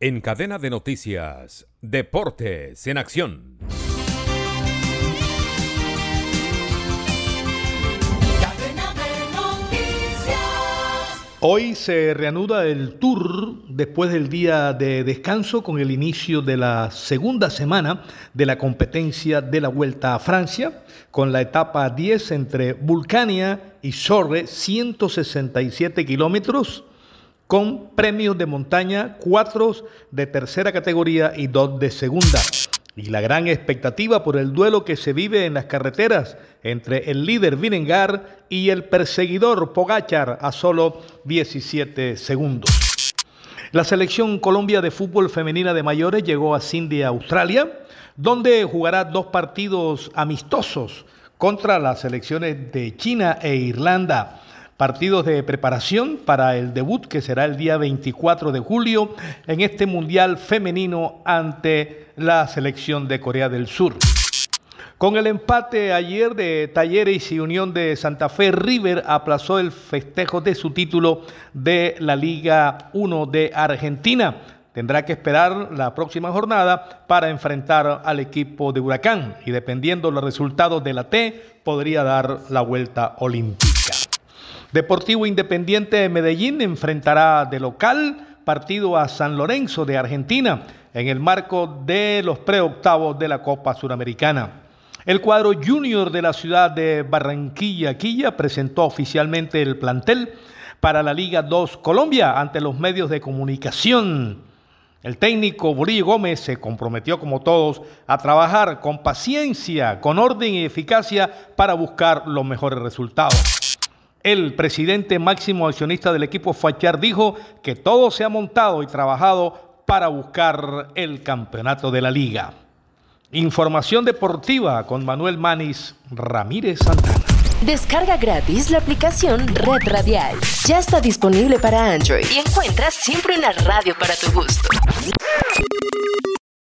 En cadena de noticias, Deportes en Acción. Hoy se reanuda el tour después del día de descanso con el inicio de la segunda semana de la competencia de la Vuelta a Francia, con la etapa 10 entre Vulcania y Sorre, 167 kilómetros, con premios de montaña, cuatro de tercera categoría y dos de segunda y la gran expectativa por el duelo que se vive en las carreteras entre el líder Vinengar y el perseguidor Pogachar a solo 17 segundos. La selección Colombia de fútbol femenina de mayores llegó a Sydney, Australia, donde jugará dos partidos amistosos contra las selecciones de China e Irlanda partidos de preparación para el debut que será el día 24 de julio en este Mundial femenino ante la selección de Corea del Sur. Con el empate ayer de Talleres y Unión de Santa Fe, River aplazó el festejo de su título de la Liga 1 de Argentina. Tendrá que esperar la próxima jornada para enfrentar al equipo de Huracán y dependiendo los resultados de la T, podría dar la vuelta olímpica. Deportivo Independiente de Medellín enfrentará de local partido a San Lorenzo de Argentina en el marco de los preoctavos de la Copa Suramericana. El cuadro junior de la ciudad de Barranquilla, Quilla, presentó oficialmente el plantel para la Liga 2 Colombia ante los medios de comunicación. El técnico Borillo Gómez se comprometió, como todos, a trabajar con paciencia, con orden y eficacia para buscar los mejores resultados. El presidente máximo accionista del equipo Fachar dijo que todo se ha montado y trabajado para buscar el campeonato de la liga. Información deportiva con Manuel Manis Ramírez Santana. Descarga gratis la aplicación Red Radial. Ya está disponible para Android y encuentras siempre una radio para tu gusto.